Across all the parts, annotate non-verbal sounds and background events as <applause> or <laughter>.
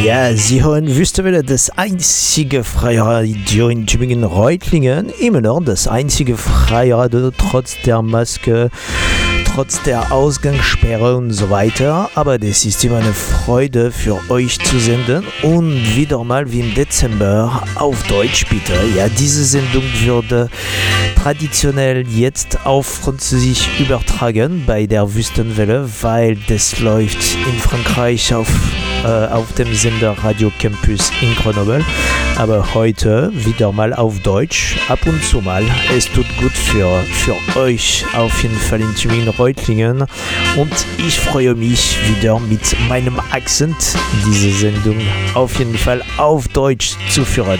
Ja, Sie hören Wüstewelle, das einzige freie Radio in Tübingen Reutlingen. Immer noch das einzige freie Radio, trotz der Maske, trotz der Ausgangssperre und so weiter. Aber das ist immer eine Freude für euch zu senden. Und wieder mal wie im Dezember auf Deutsch bitte. Ja, diese Sendung würde traditionell jetzt auf Französisch übertragen bei der Wüstenwelle, weil das läuft in Frankreich auf, äh, auf dem Sender Radio Campus in Grenoble. Aber heute wieder mal auf Deutsch, ab und zu mal. Es tut gut für, für euch auf jeden Fall in Tübingen-Reutlingen. Und ich freue mich wieder mit meinem Akzent diese Sendung auf jeden Fall auf Deutsch zu führen.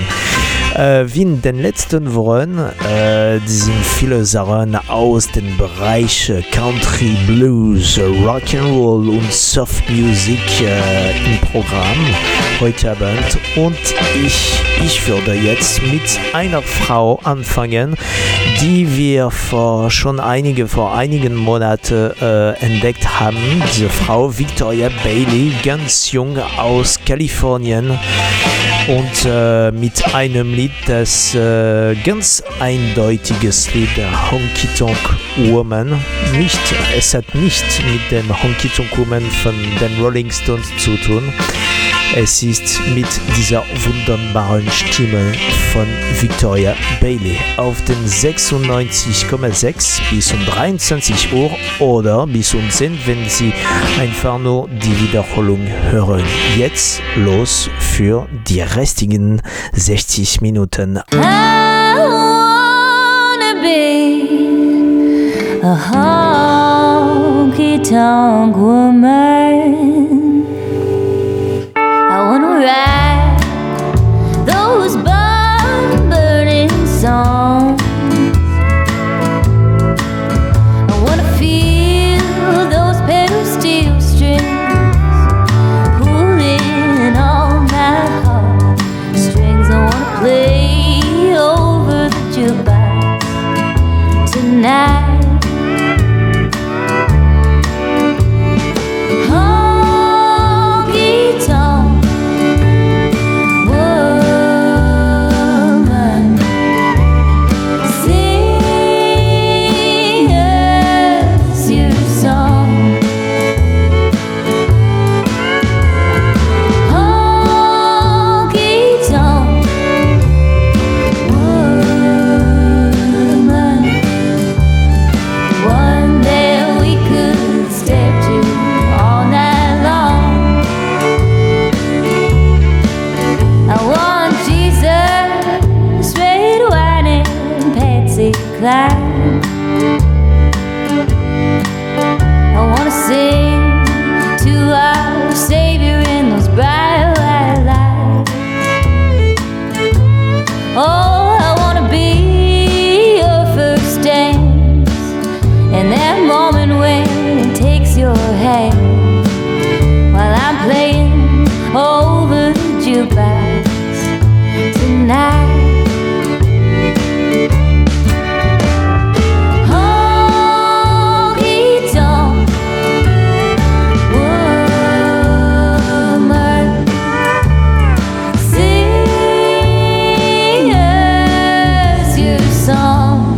Äh, wie in den letzten Wochen äh, sind viele Sachen aus dem Bereich äh, Country, Blues, Rock'n'Roll und Soft Music äh, im Programm heute Abend. Und ich, ich würde jetzt mit einer Frau anfangen, die wir vor schon einige, vor einigen Monaten äh, entdeckt haben. Diese Frau Victoria Bailey, ganz jung aus Kalifornien und äh, mit einem Lied, das äh, ganz eindeutiges Lied, Honky Tonk Woman. Nicht, es hat nicht mit dem Honky Tonk Woman von den Rolling Stones zu tun. Es ist mit dieser wunderbaren Stimme von Victoria Bailey auf den 96,6 bis um 23 Uhr oder bis um 10, wenn Sie einfach nur die Wiederholung hören. Jetzt los für die restigen 60 Minuten. I wanna be a honky tonk woman. love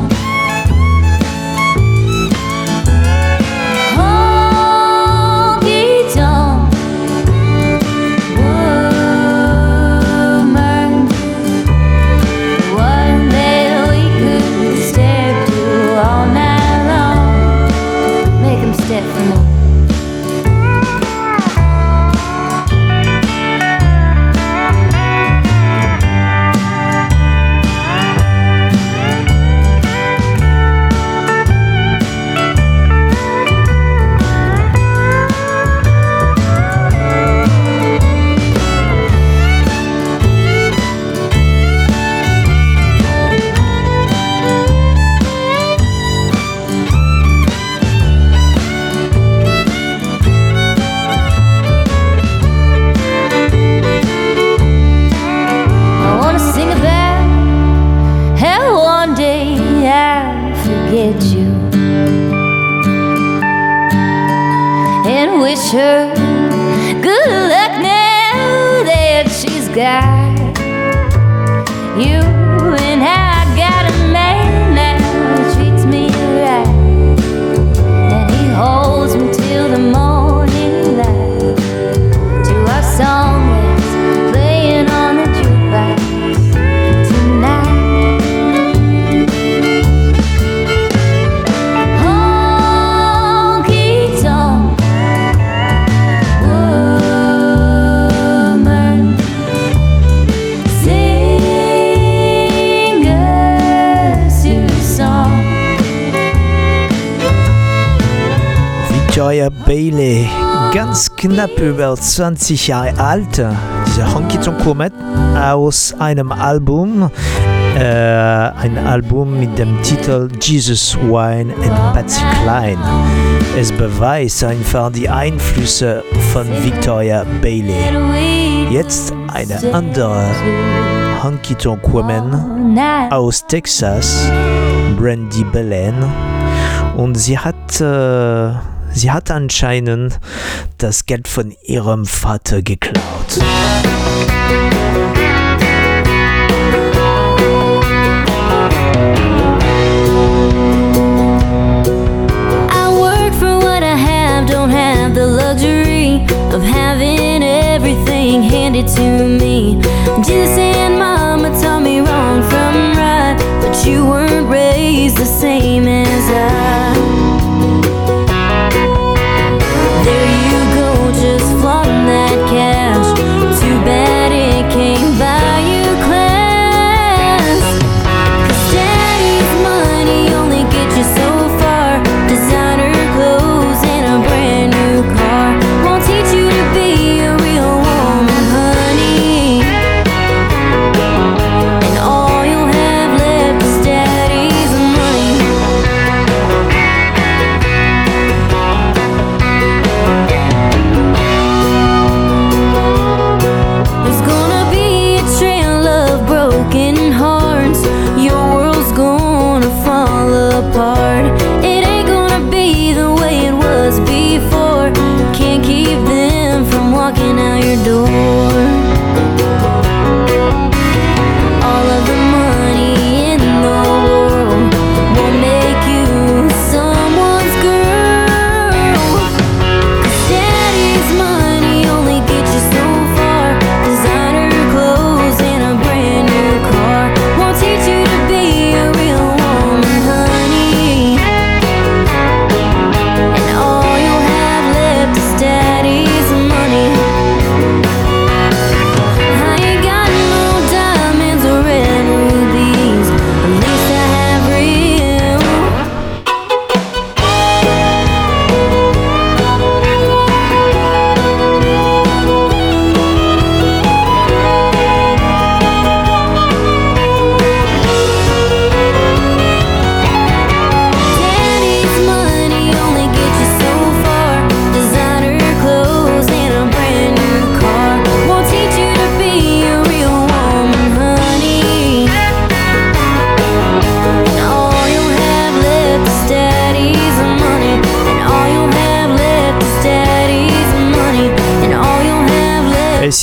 knapp über 20 Jahre alt. Diese Honky Tonk Comet aus einem Album, äh, ein Album mit dem Titel Jesus Wine and Patsy Cline. Es beweist einfach die Einflüsse von Victoria Bailey. Jetzt eine andere Honky Tonk Woman aus Texas, Brandy Belen. Und sie hat, äh, sie hat anscheinend das Geld von ihrem Vater geklaut. Of having everything handed to me. Jesus and Mama taught me wrong from right, but you weren't raised the same as I.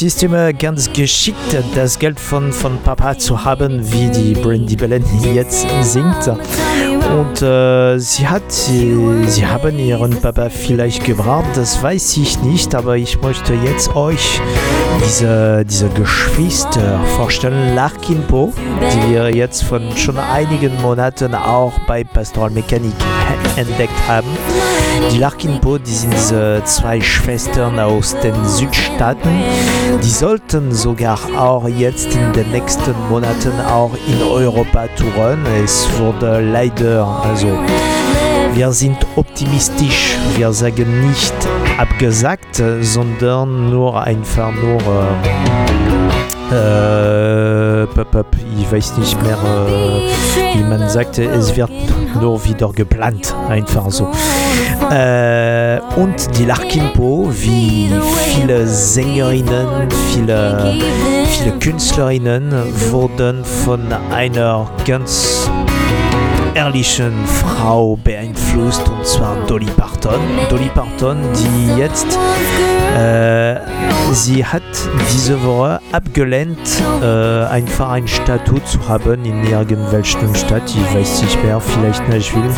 Ist immer ganz geschickt, das Geld von, von Papa zu haben, wie die Brandy Belen jetzt singt. Und äh, sie hat, sie, sie haben ihren Papa vielleicht gebraucht, das weiß ich nicht, aber ich möchte jetzt euch diese, diese Geschwister vorstellen, Larkin Poe, die wir jetzt von schon einigen Monaten auch bei Pastoral Mechanik entdeckt haben. Die Larkin Poe, die sind diese zwei Schwestern aus den Südstaaten, die sollten sogar auch jetzt in den nächsten Monaten auch in Europa touren. Es wurde leider, also wir sind optimistisch, wir sagen nicht abgesagt, sondern nur einfach nur äh, pop, ich weiß nicht mehr, äh, wie man sagte, es wird nur wieder geplant, einfach so. Äh, und die Larkin-Po, wie viele Sängerinnen, viele, viele Künstlerinnen, wurden von einer ganz ehrlichen Frau beeinflusst, und zwar Dolly Parton. Dolly Parton, die jetzt, äh, sie hat diese Woche abgelehnt, äh, einfach ein Statut zu haben in irgendwelchen Stadt. Ich weiß nicht mehr, vielleicht Nashville.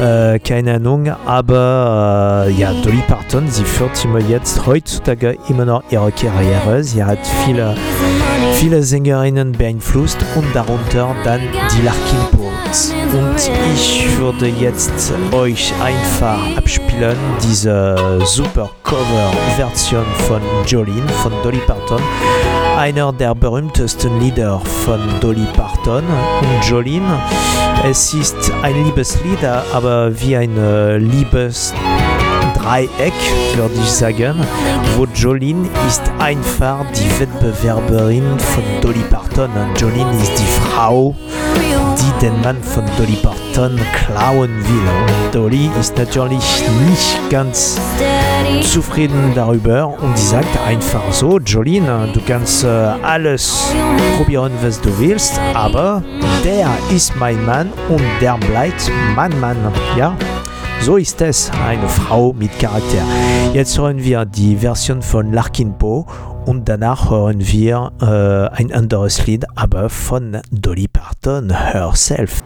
Äh, keine Ahnung, aber äh, ja, Dolly Parton, sie führt immer jetzt heutzutage immer noch ihre Karriere. Sie hat viele, viele Sängerinnen beeinflusst und darunter dann die Larkin. Und ich würde jetzt euch einfach abspielen diese super Cover-Version von Jolene von Dolly Parton. Einer der berühmtesten Lieder von Dolly Parton und Jolene. Es ist ein Liebeslied, aber wie ein äh, Liebesdreieck, würde ich sagen, wo Jolene ist einfach die Wettbewerberin von Dolly Parton. Jolene ist die Frau, die den Mann von Dolly Parton klauen will. Und Dolly ist natürlich nicht ganz zufrieden darüber und sie sagt einfach so, Jolene, du kannst äh, alles probieren, was du willst, aber der ist mein Mann und der bleibt mein Mann. Ja, so ist es, eine Frau mit Charakter. Jetzt hören wir die Version von Larkin Poe und danach hören wir äh, ein anderes Lied, aber von Dolly Parton herself.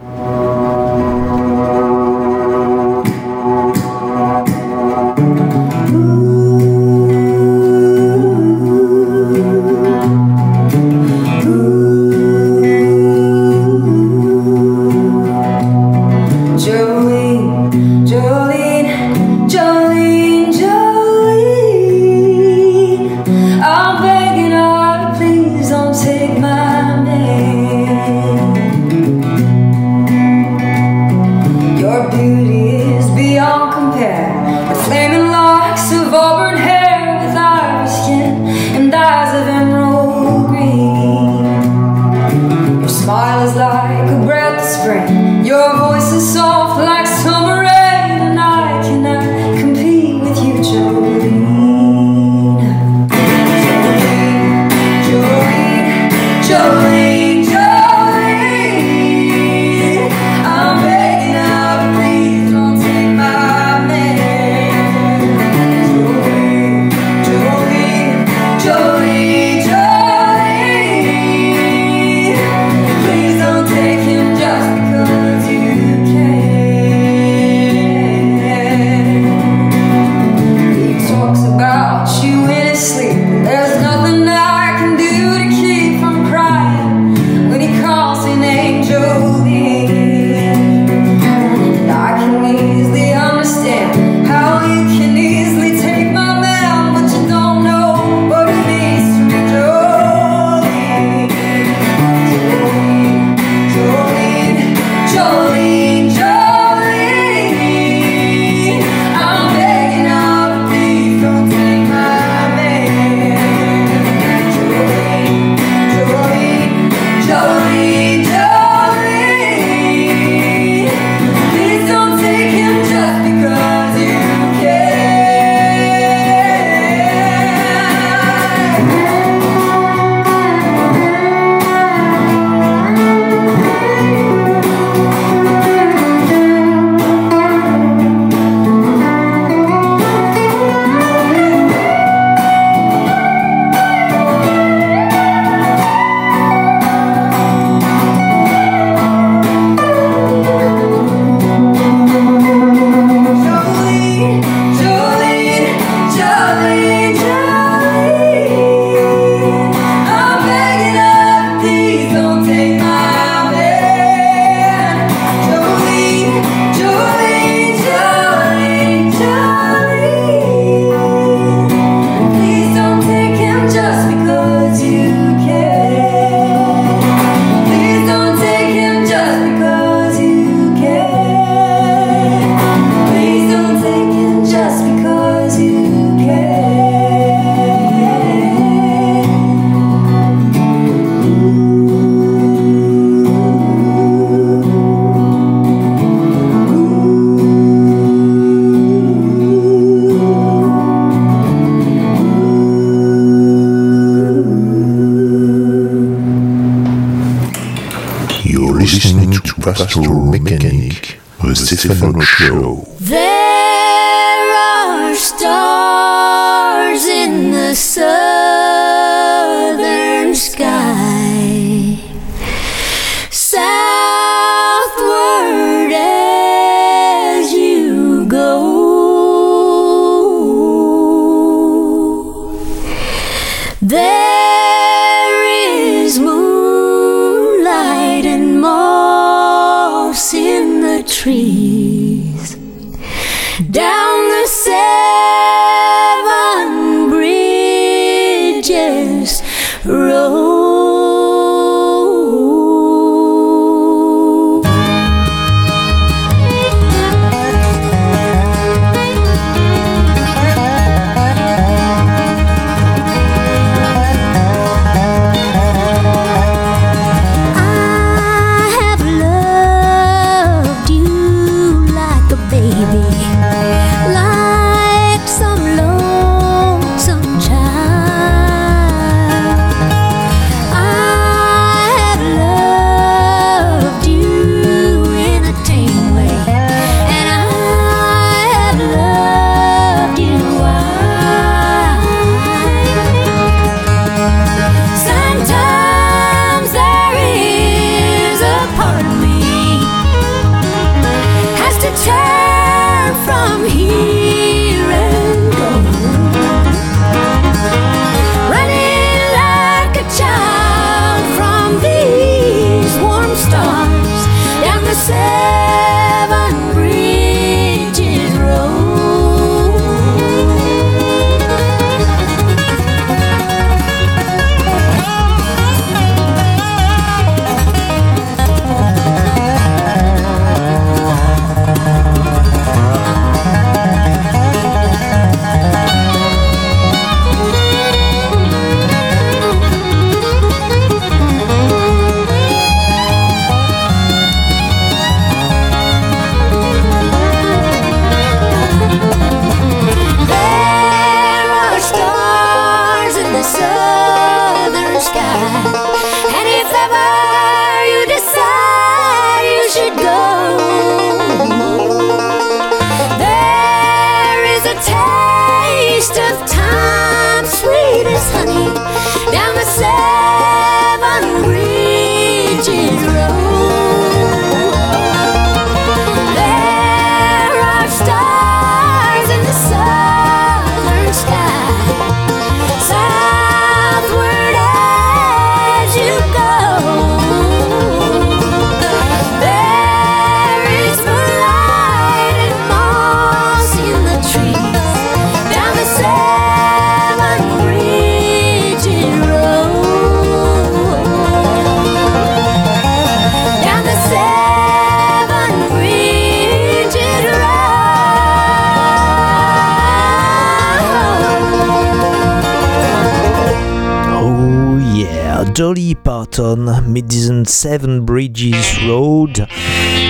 Seven Bridges Road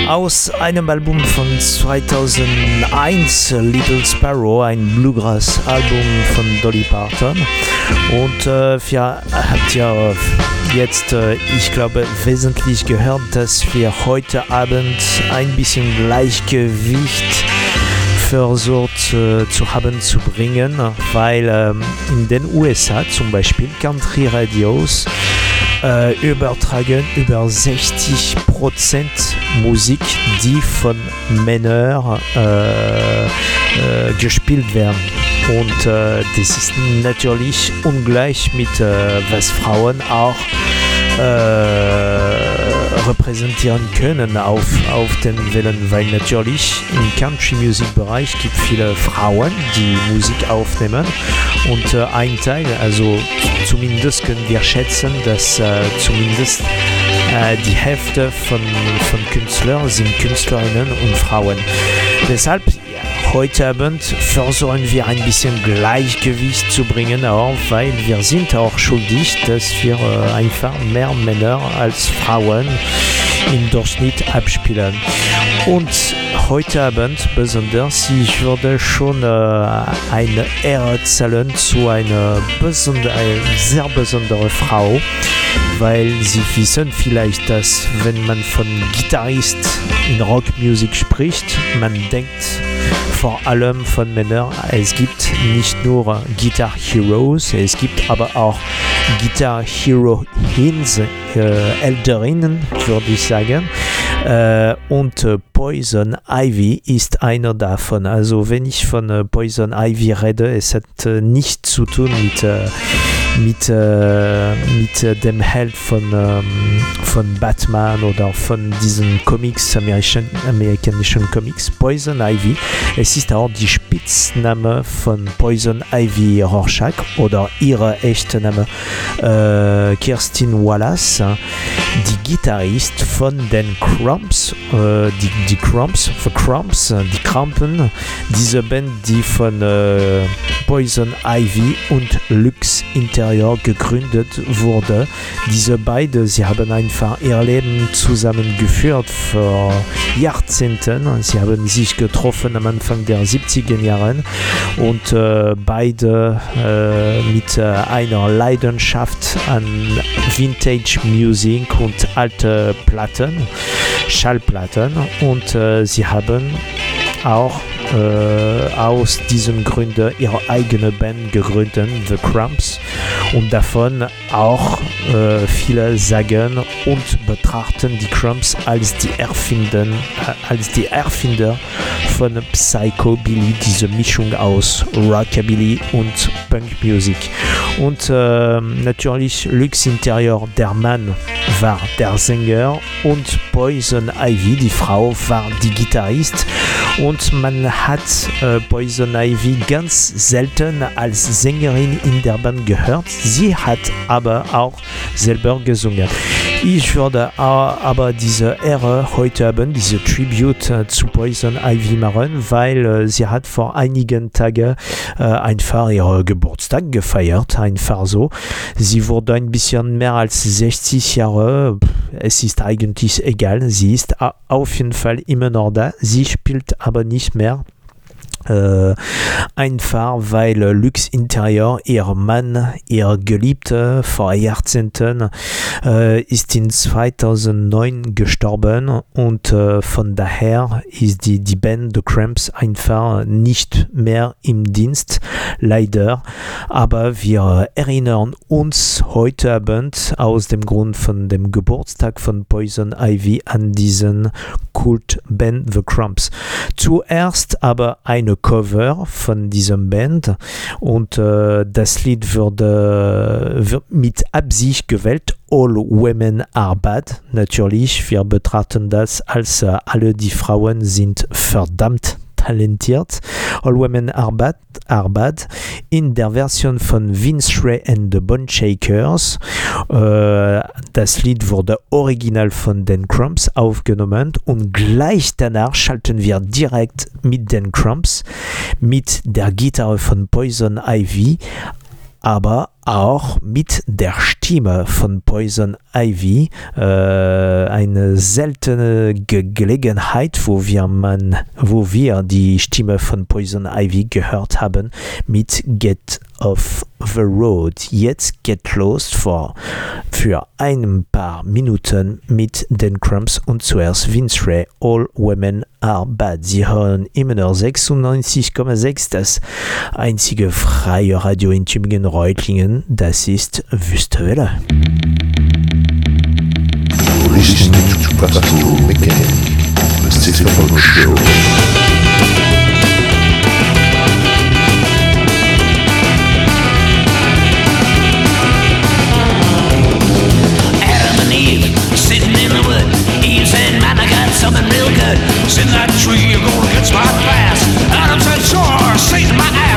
aus einem Album von 2001, Little Sparrow, ein Bluegrass-Album von Dolly Parton. Und äh, wir habt ja jetzt, äh, ich glaube, wesentlich gehört, dass wir heute Abend ein bisschen Gleichgewicht versucht äh, zu haben zu bringen, weil ähm, in den USA zum Beispiel Country Radios äh, übertragen über 60% Musik, die von Männern äh, äh, gespielt werden. Und äh, das ist natürlich ungleich mit äh, was Frauen auch äh, repräsentieren können auf, auf den Wellen, weil natürlich im Country Music Bereich gibt viele Frauen, die Musik aufnehmen und äh, ein Teil, also zumindest können wir schätzen, dass äh, zumindest äh, die Hälfte von, von Künstlern sind Künstlerinnen und Frauen. Deshalb heute Abend versuchen wir ein bisschen Gleichgewicht zu bringen, auch weil wir sind auch schuldig, dass wir äh, einfach mehr Männer als Frauen im Durchschnitt abspielen. Und heute Abend besonders, ich würde schon äh, eine Ehre zahlen zu einer besonder, eine sehr besondere Frau, weil Sie wissen vielleicht, dass wenn man von Gitarrist in Rockmusik spricht, man denkt vor allem von Männern. Es gibt nicht nur Guitar Heroes, es gibt aber auch Guitar Hero Hins, äh, Älterinnen, würde ich sagen. Äh, und äh, Poison Ivy ist einer davon. Also wenn ich von äh, Poison Ivy rede, es hat äh, nichts zu tun mit, äh, mit, äh, mit äh, dem Held von, ähm, von Batman oder von diesen Comics, amerikanischen, amerikanischen Comics, Poison Ivy. Es ist auch die Spitzname von Poison Ivy Rorschach oder ihre echte Name äh, Kirstin Wallace, die Gitarrist von den Cramps, äh, die, die Cramps, für Cramps, äh, die Krampen, diese Band, die von äh, Poison Ivy und Lux Interior gegründet wurde. Diese beiden, sie haben einfach ihr Leben zusammengeführt für Jahrzehnten. Sie haben sich getroffen am Anfang der 70er Jahre und äh, beide äh, mit äh, einer Leidenschaft an Vintage Music und alte Platten, Schallplatten und äh, sie haben auch äh, aus diesen Gründen ihre eigene Band gegründet, The Cramps, und davon auch äh, viele sagen und betrachten die Cramps als die, Erfinden, äh, als die Erfinder von Psychobilly, diese Mischung aus Rockabilly und Punkmusik. Und äh, natürlich Lux Interior, der Mann, war der Sänger und Poison Ivy, die Frau, war die Gitarrist und man hat äh, Poison Ivy ganz selten als Sängerin in der Band gehört. Sie hat aber auch selber gesungen. Ich würde aber diese Ehre heute haben, diese Tribute zu Poison Ivy machen, weil äh, sie hat vor einigen Tagen äh, einfach ihren Geburtstag gefeiert, einfach so. Sie wurde ein bisschen mehr als 60 Jahre. Es ist eigentlich egal. Sie ist auf jeden Fall immer noch da. Sie spielt aber nicht mehr. Äh, einfach weil Lux Interior, ihr Mann, ihr Geliebter vor Jahrzehnten, äh, ist in 2009 gestorben und äh, von daher ist die, die Band The Cramps einfach nicht mehr im Dienst, leider. Aber wir erinnern uns heute Abend aus dem Grund von dem Geburtstag von Poison Ivy an diesen Kultband The Cramps. Zuerst aber eine Cover von diesem Band und äh, das Lied wurde wird mit Absicht gewählt. All Women Are Bad. Natürlich, wir betrachten das als äh, alle die Frauen sind verdammt talentiert. All Women Are Bad, are bad in der Version von Vince Ray and the Bone Shakers. Äh, das Lied wurde original von den Cramps aufgenommen und gleich danach schalten wir direkt mit den Cramps, mit der Gitarre von Poison Ivy, aber auch mit der Stimme von Poison Ivy äh, eine seltene Ge Gelegenheit, wo wir, man, wo wir die Stimme von Poison Ivy gehört haben mit Get Off the Road. Jetzt geht los vor, für ein paar Minuten mit den Cramps und zuerst Vince Ray, All Women Are Bad. Sie hören immer noch 96,6, das einzige freie Radio in Tübingen-Reutlingen. Das ist Wüstewelle. Listening to Mechanic, the Stefano Show. shaking my ass.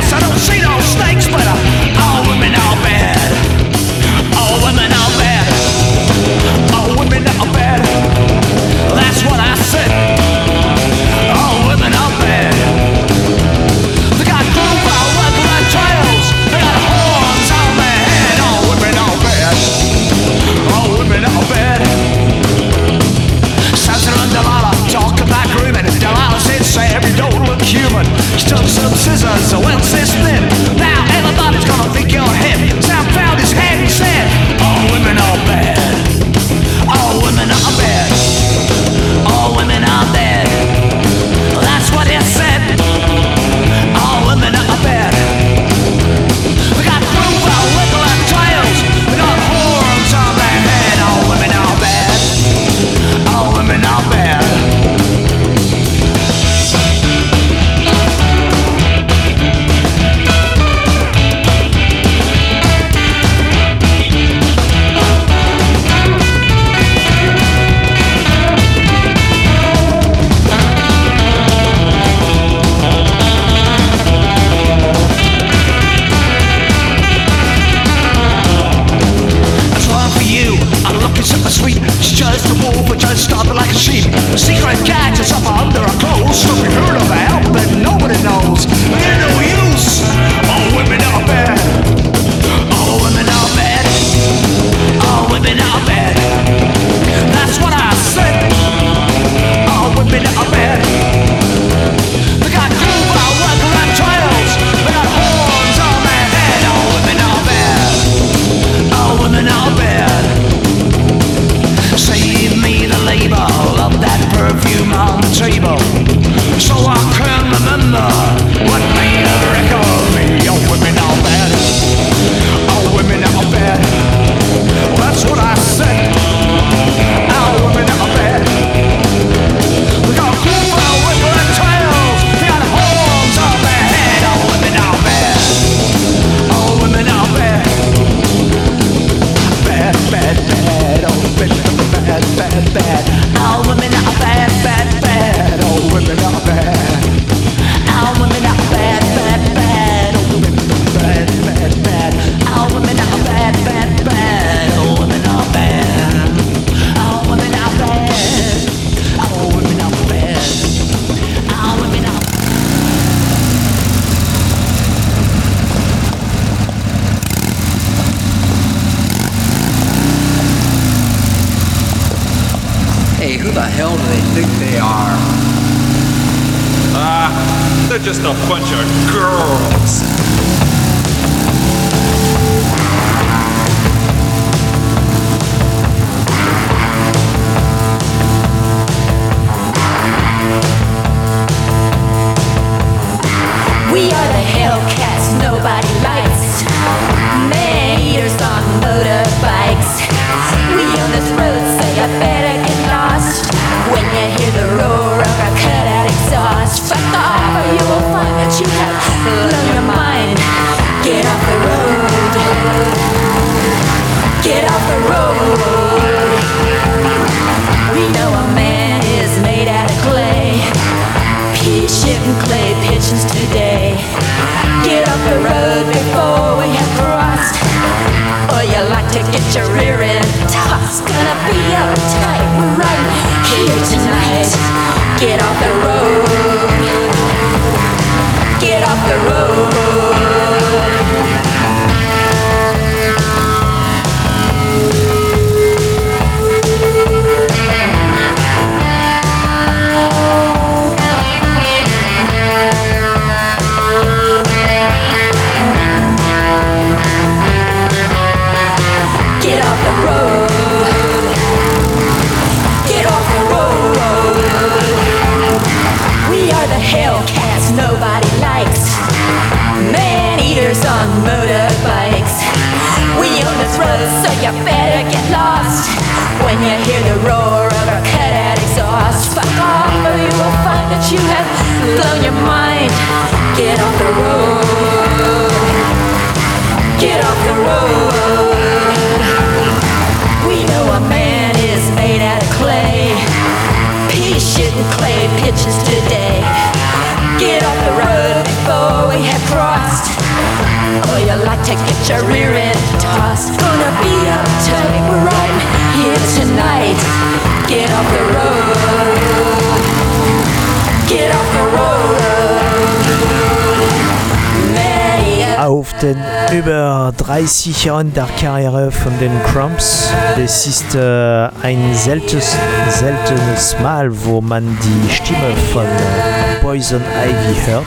30 Jahren der Karriere von den Crumps. Das ist äh, ein seltenes, seltenes Mal, wo man die Stimme von äh, Poison Ivy hört.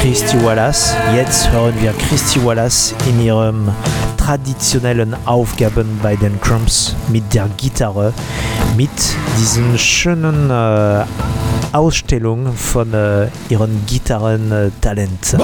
Christy Wallace. Jetzt hören wir Christy Wallace in ihren traditionellen Aufgaben bei den Crumps mit der Gitarre, mit diesen schönen äh, Ausstellungen von äh, ihren Gitarrentalent.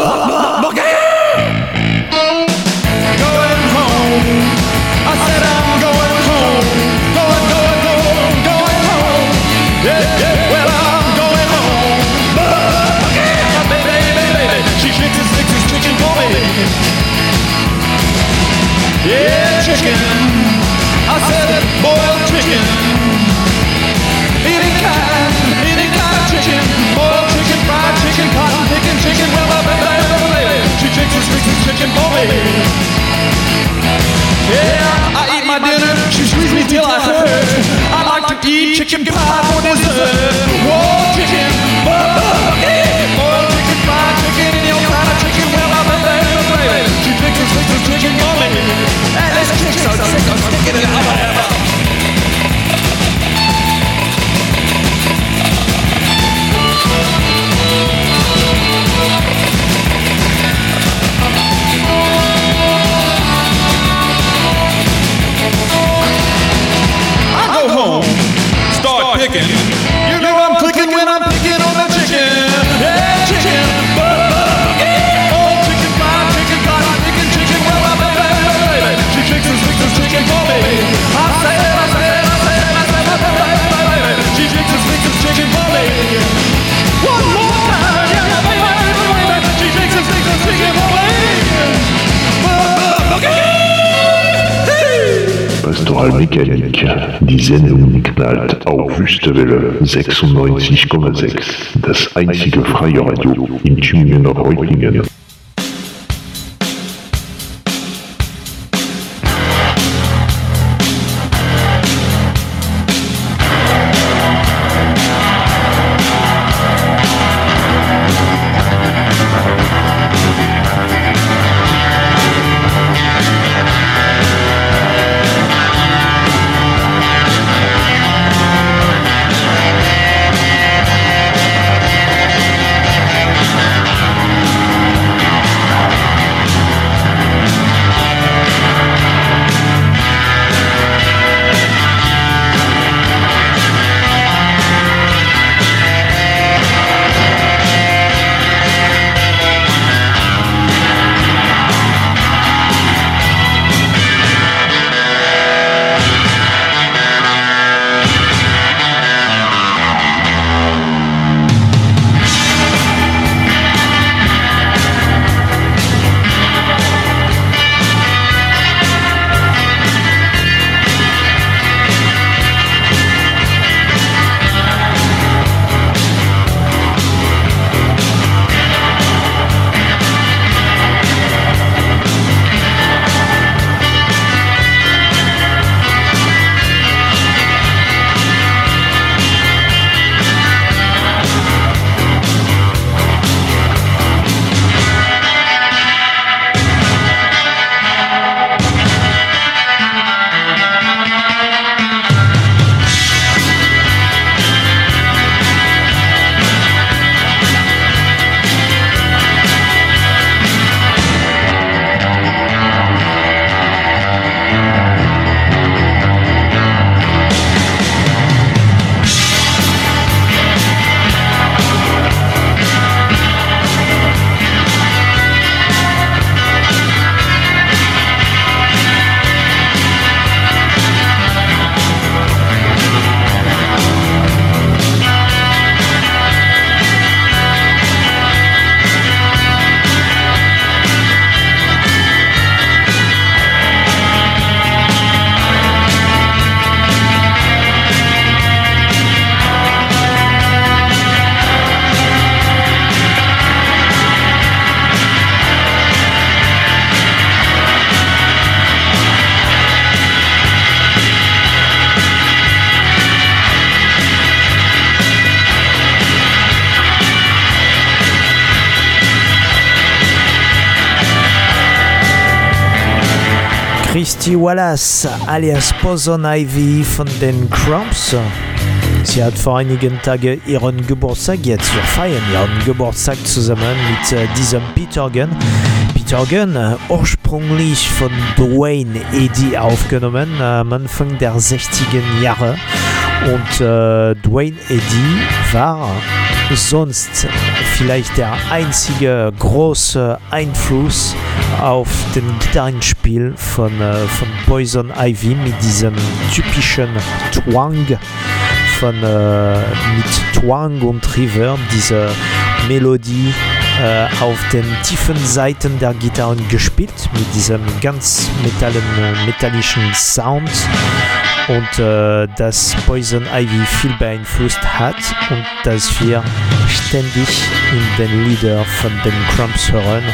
Mechanik. Die Sendung knallt auf Wüstewelle 96,6. Das einzige freie Radio in Tübingen und Reutlingen. Wallace alias Poison Ivy von den Cramps. Sie hat vor einigen Tagen ihren Geburtstag jetzt. Wir feiern ihren Geburtstag zusammen mit äh, diesem Peter Gunn. Peter Gunn, äh, ursprünglich von Dwayne Eddy aufgenommen, äh, am Anfang der 60er Jahre. Und äh, Dwayne Eddy war sonst vielleicht der einzige große Einfluss auf den Gitarrenspiel von, äh, von Poison Ivy mit diesem typischen Twang von äh, mit Twang und River, diese Melodie äh, auf den tiefen Seiten der Gitarren gespielt, mit diesem ganz metallen, metallischen Sound und äh, das Poison Ivy viel beeinflusst hat und dass wir ständig in den Lieder von den Cramps hören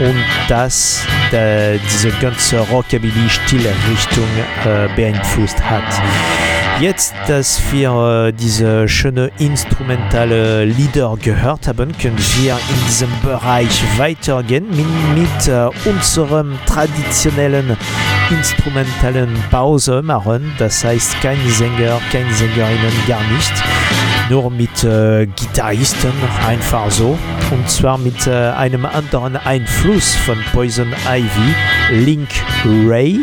und dass der, diese ganze Rockabilly-Stilrichtung äh, beeinflusst hat. Jetzt, dass wir äh, diese schöne instrumentale Lieder gehört haben, können wir in diesem Bereich weitergehen mit, mit äh, unserem traditionellen instrumentalen Pause machen. Das heißt, kein Sänger, keine Sängerinnen, gar nicht. Nur mit äh, Gitarristen, einfach so. Und zwar mit äh, einem anderen Einfluss von Poison Ivy, Link Ray,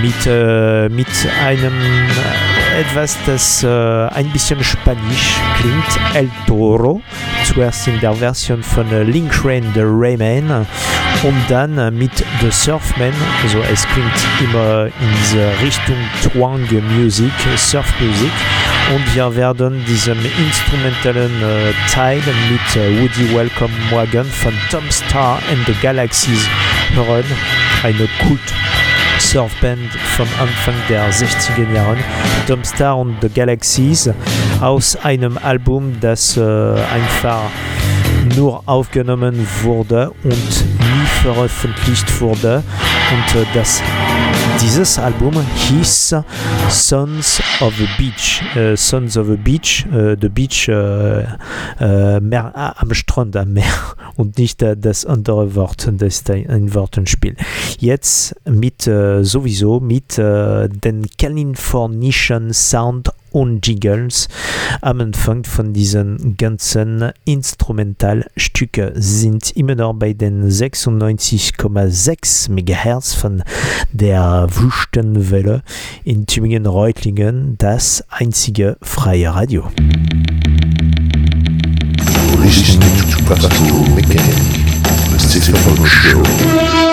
mit, äh, mit einem äh, etwas, das äh, ein bisschen spanisch klingt, El Toro, zuerst in der Version von äh, Link Ray and the Rayman und dann äh, mit The Surfman, also es klingt immer in diese Richtung Twang Music, Surf Music. Und wir werden diesen instrumentalen äh, Teil mit äh, Woody Welcome Wagon von Tom Star and the Galaxies hören, eine Kult Surfband vom Anfang der 60er Jahren, Tom Star und the Galaxies, aus einem Album, das äh, einfach nur aufgenommen wurde und nie veröffentlicht wurde. Und äh, das, dieses Album hieß Sons of the Beach. Äh, Sons of the Beach, äh, the Beach äh, äh, Meer, ah, am Strand, am Meer <laughs> und nicht äh, das andere Wort, das ist ein, ein Wortenspiel. Jetzt mit sowieso mit den Californischen Sound und Jiggles am Anfang von diesen ganzen Instrumentalstücke sind immer noch bei den 96,6 MHz von der Wüstenwelle in Tübingen-Reutlingen, das einzige freie Radio.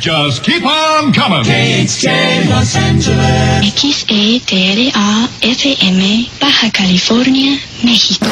just keep on coming. KHJ Los Angeles. XETRA FM, Baja California, México.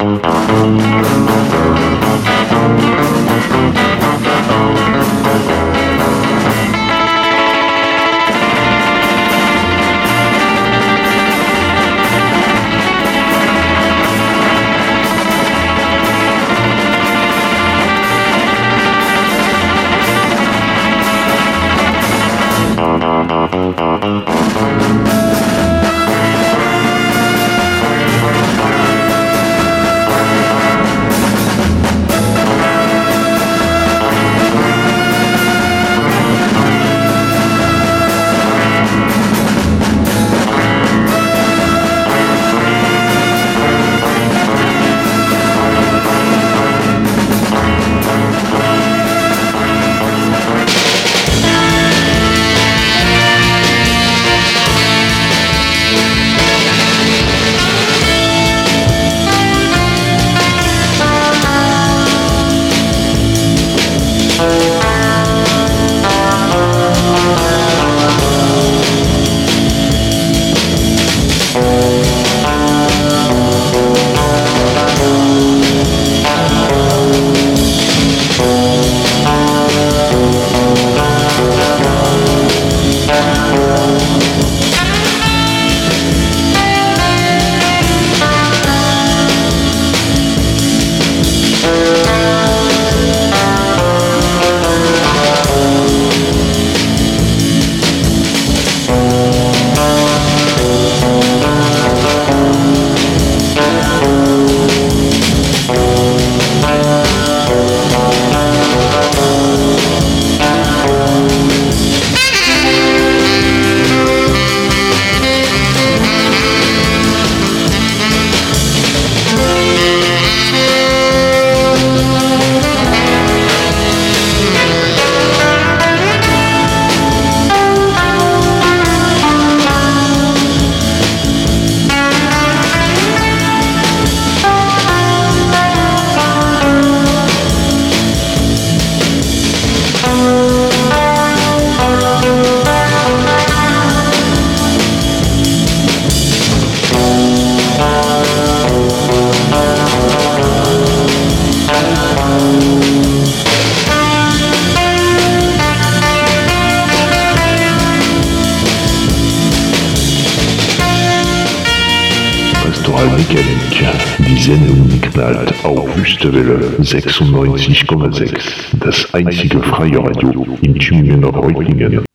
Música 96,6. Das einzige freie Radio in Tübingen Reutlingen.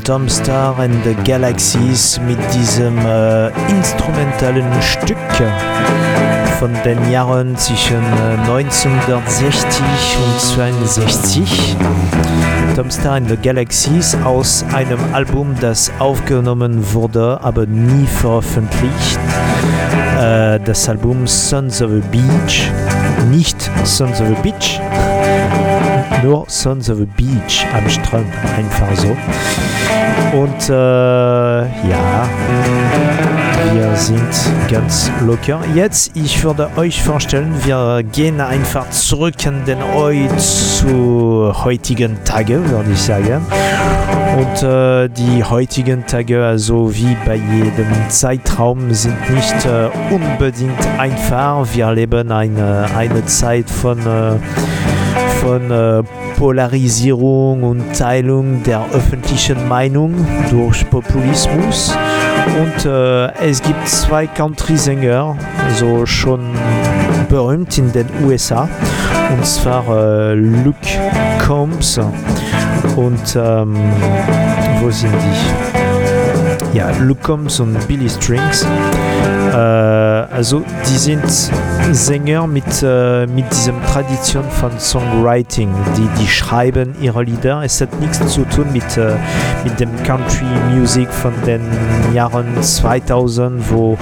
Wagon Dumpster and the Galaxies mit diesem äh, instrumentalen Stück von den Jahren zwischen äh, 1960 und 62. Dumpster and the Galaxies aus einem Album, das aufgenommen wurde, aber nie veröffentlicht. Äh, das Album Sons of a Beach, nicht Sons of a Beach, nur Sons of a Beach am Strand, einfach so. Und äh, ja, wir sind ganz locker. Jetzt, ich würde euch vorstellen, wir gehen einfach zurück an den Ort zu heutigen Tage, würde ich sagen. Und äh, die heutigen Tage, also wie bei jedem Zeitraum, sind nicht äh, unbedingt einfach. Wir leben eine, eine Zeit von äh, von äh, Polarisierung und Teilung der öffentlichen Meinung durch Populismus. Und äh, es gibt zwei Country-Sänger, so schon berühmt in den USA, und zwar äh, Luke Combs und ähm, wo sind die? Ja, Luke Combs und Billy Strings. Äh, also die sind Sänger mit, äh, mit diesem Tradition von Songwriting. Die, die schreiben ihre Lieder. Es hat nichts zu tun mit, äh, mit dem Country Music von den Jahren 2000, wo,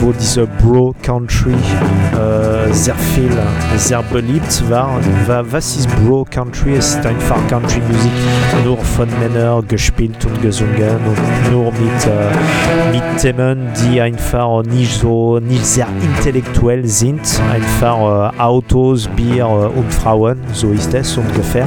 wo diese Bro Country äh, sehr viel, sehr beliebt war. Was ist Bro Country? Es ist einfach Country Music nur von Männern gespielt und gesungen und nur mit, äh, mit Themen, die einfach nicht so nicht sehr intellektuell sind. Einfach äh, Autos, Bier äh, und Frauen, so ist es ungefähr.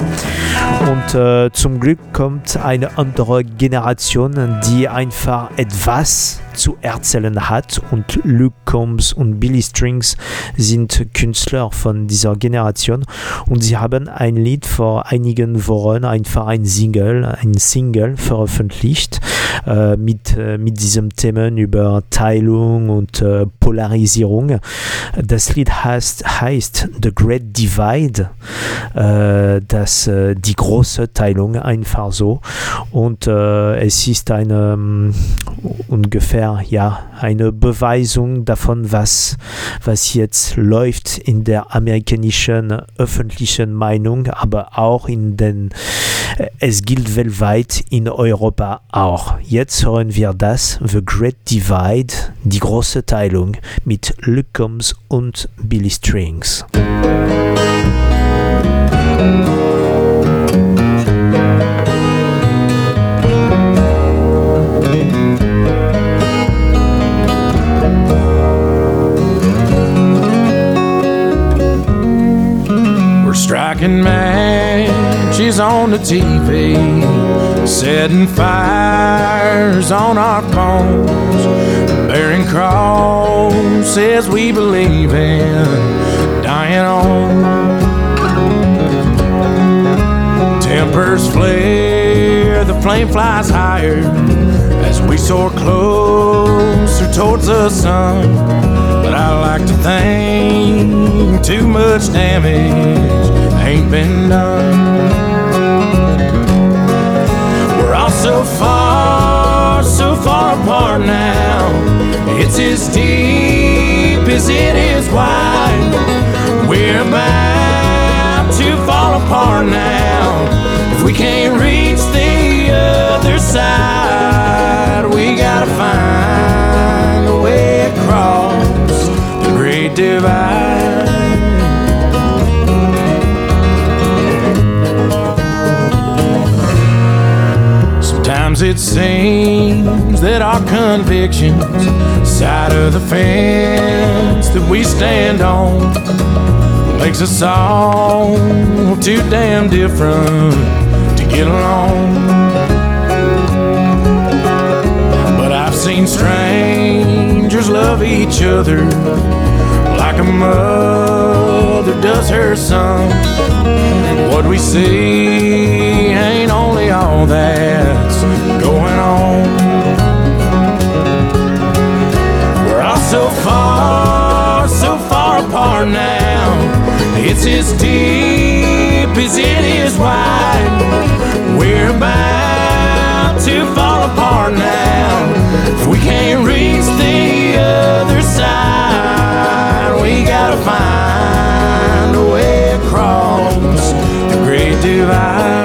Und zum Glück kommt eine andere Generation, die einfach etwas zu erzählen hat. Und Luke Combs und Billy Strings sind Künstler von dieser Generation. Und sie haben ein Lied vor einigen Wochen einfach ein Single, ein Single veröffentlicht äh, mit, äh, mit diesem Themen über Teilung und äh, Polarisierung. Das Lied heißt, heißt The Great Divide, äh, das, äh, die große Teilung einfach so. Und äh, es ist eine um, ungefähr ja eine Beweisung davon, was, was jetzt läuft in der amerikanischen öffentlichen Meinung, aber auch in den, es gilt weltweit in Europa auch. Jetzt hören wir das, The Great Divide, die große Teilung mit Luke Combs und Billy Strings. We're striking matches on the TV, setting fires on our phones, bearing crosses we believe in, dying on. Tempers flare, the flame flies higher as we soar closer towards the sun. But I like to think too much damage ain't been done. We're all so far, so far apart now. It's as deep as it is wide. We're about to fall apart now. If we can't reach the side, we gotta find a way across the great divide. Sometimes it seems that our convictions, side of the fence that we stand on, makes us all too damn different to get along. Seen strangers love each other like a mother does her son. What we see ain't only all that's going on. We're all so far, so far apart now. It's as deep as it is wide. We're about to fall apart now. If we can't reach the other side, we gotta find a way across the great divide.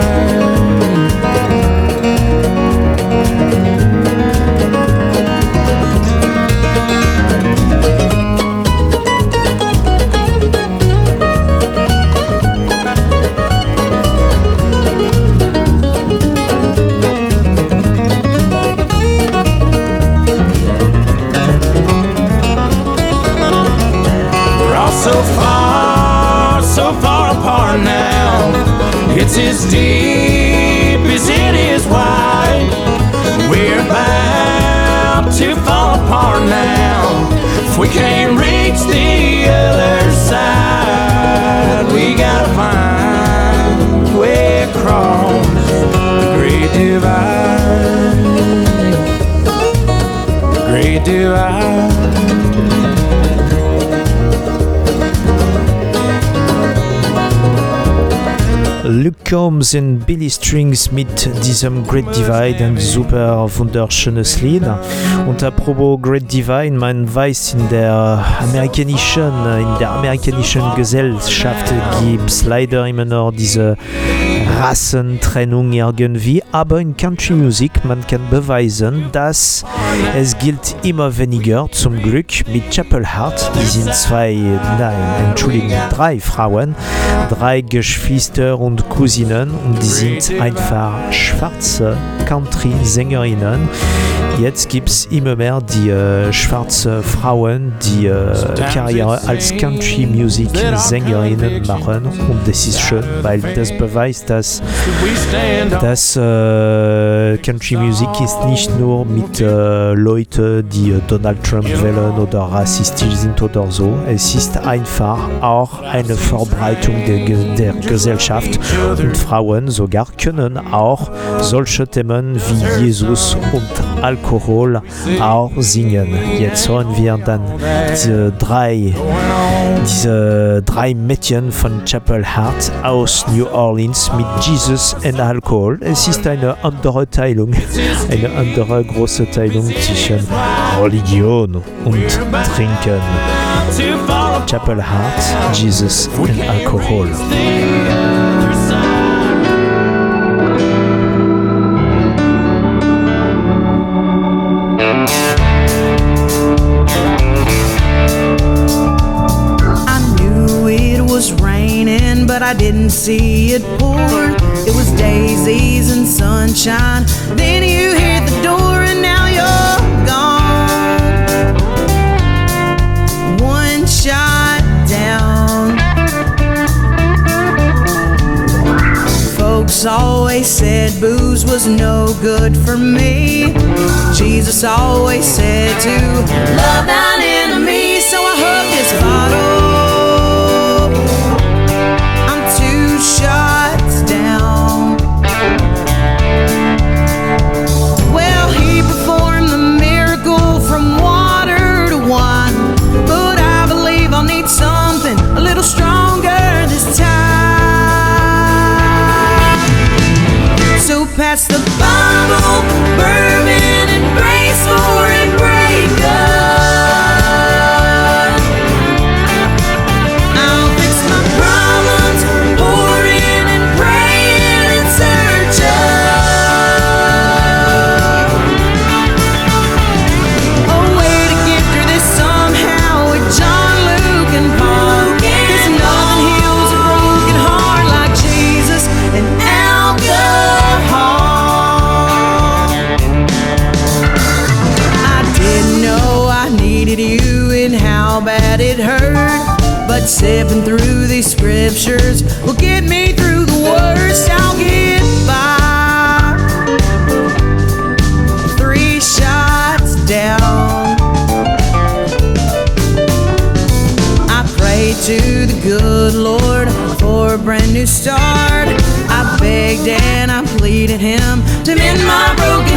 As deep as it is wide. We're about to fall apart now. If we can't reach the other side, we gotta find a way across the great divide. The great divide. Luke Combs und Billy Strings mit diesem Great Divide, ein super wunderschönes Lied. Und apropos Great Divide, man weiß, in der amerikanischen, in der amerikanischen Gesellschaft gibt es leider immer noch diese Rassentrennung irgendwie, aber in Country Music man kann beweisen, dass es gilt immer weniger zum Glück mit Chapel Hart. Die sind zwei, nein, Entschuldigung, drei Frauen, drei Geschwister und Cousinen und die sind einfach schwarze Country-Sängerinnen. Jetzt gibt es immer mehr die äh, schwarze Frauen, die äh, Karriere als Country-Music-Sängerinnen machen und das ist schön, weil das beweist, dass dass äh, Country Music ist nicht nur mit äh, Leuten, die äh, Donald Trump wählen oder rassistisch sind oder so. Es ist einfach auch eine Verbreitung der, der Gesellschaft und Frauen sogar können auch solche Themen wie Jesus und Alkohol auch singen. Jetzt hören wir dann diese drei, diese drei Mädchen von Chapel Hart aus New Orleans mit Jesus und Alkohol. Es ist eine andere Teilung, eine andere große Teilung zwischen Religion und Trinken. Chapel Hart, Jesus und Alkohol. I didn't see it pour. It was daisies and sunshine. Then you hit the door, and now you're gone. One shot down. Folks always said booze was no good for me. Jesus always said to love thine sipping through these scriptures will get me through the worst. I'll get by. Three shots down. I pray to the good Lord for a brand new start. I begged and I pleaded Him to mend my broken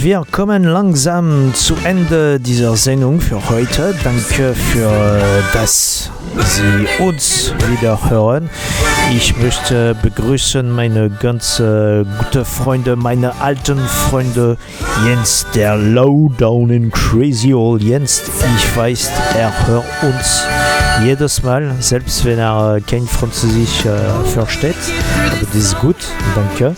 Jetzt, wir kommen langsam zu Ende dieser Sendung für heute. Danke für äh, dass Sie uns wieder hören. Ich möchte begrüßen meine ganz äh, gute Freunde, meine alten Freunde Jens, der Lowdown in Crazy Old Jens. Ich weiß, er hört uns jedes Mal, selbst wenn er kein Französisch äh, versteht. Aber das ist gut, danke.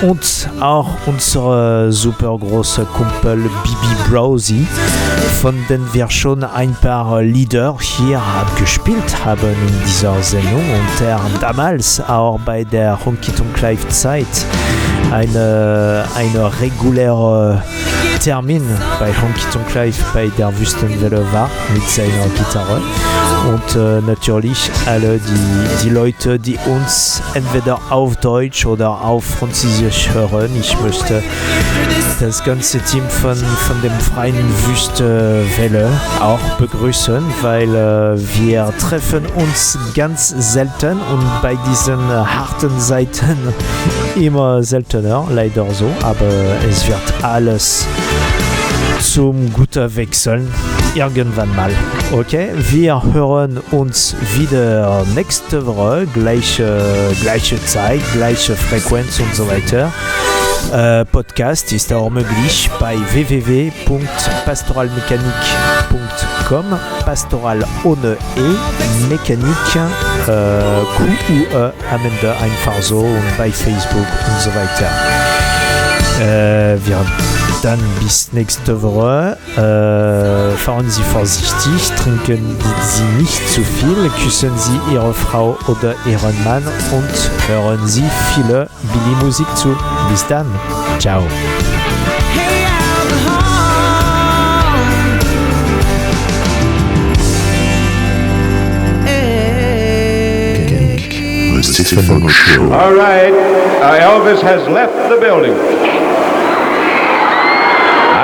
Und auch unser super großer Kumpel Bibi Browsy, von dem wir schon ein paar Lieder hier gespielt haben in dieser Sendung. Und der damals auch bei der Honky Tonk Live Zeit eine, eine reguläre Termin bei Honky Tonk Live bei der Wüstenwelle war mit seiner Gitarre und äh, natürlich alle die, die Leute, die uns entweder auf Deutsch oder auf Französisch hören. Ich möchte das ganze Team von, von dem freien Wüstewelle auch begrüßen, weil äh, wir treffen uns ganz selten und bei diesen harten Seiten <laughs> immer seltener, leider so, aber es wird alles zum guten Wechseln irgendwann mal. Okay, wir hören uns wieder nächste Woche, gleiche, gleiche Zeit, gleiche Frequenz und so weiter. Äh, Podcast ist auch möglich bei www.pastoralmechanik.com Pastoral ohne E, Mechanik, äh, Q-U-E am Ende einfach so und bei Facebook und so weiter. Äh, wir dann bis nächste Woche. Äh, fahren Sie vorsichtig, trinken Sie nicht zu viel, küssen Sie Ihre Frau oder Ihren Mann und hören Sie viele Billy-Musik zu. Bis dann. Ciao. All right, uh, Elvis has left the building.